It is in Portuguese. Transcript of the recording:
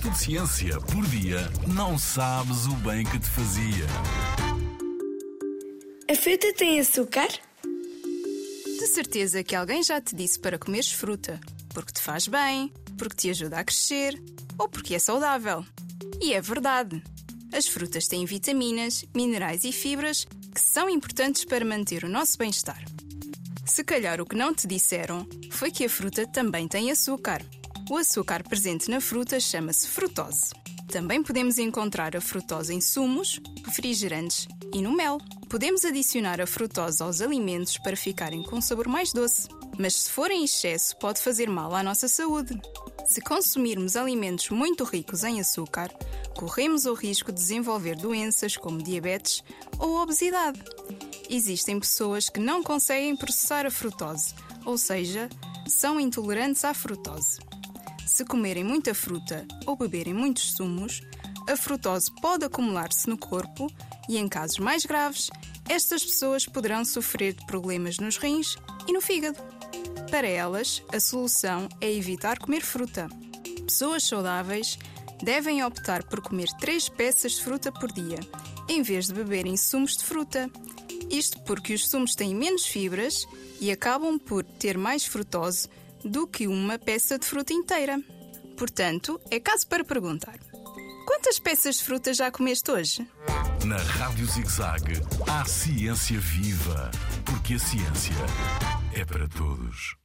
minuto de ciência por dia, não sabes o bem que te fazia. A fruta tem açúcar? De certeza que alguém já te disse para comeres fruta, porque te faz bem, porque te ajuda a crescer ou porque é saudável. E é verdade. As frutas têm vitaminas, minerais e fibras que são importantes para manter o nosso bem-estar. Se calhar o que não te disseram foi que a fruta também tem açúcar. O açúcar presente na fruta chama-se frutose. Também podemos encontrar a frutose em sumos, refrigerantes e no mel. Podemos adicionar a frutose aos alimentos para ficarem com um sabor mais doce, mas se for em excesso pode fazer mal à nossa saúde. Se consumirmos alimentos muito ricos em açúcar, corremos o risco de desenvolver doenças como diabetes ou obesidade. Existem pessoas que não conseguem processar a frutose, ou seja, são intolerantes à frutose. Se comerem muita fruta ou beberem muitos sumos, a frutose pode acumular-se no corpo e, em casos mais graves, estas pessoas poderão sofrer de problemas nos rins e no fígado. Para elas, a solução é evitar comer fruta. Pessoas saudáveis devem optar por comer 3 peças de fruta por dia, em vez de beberem sumos de fruta. Isto porque os sumos têm menos fibras e acabam por ter mais frutose do que uma peça de fruta inteira. Portanto, é caso para perguntar: quantas peças de fruta já comeste hoje? Na Rádio ZigZag, há ciência viva, porque a ciência é para todos.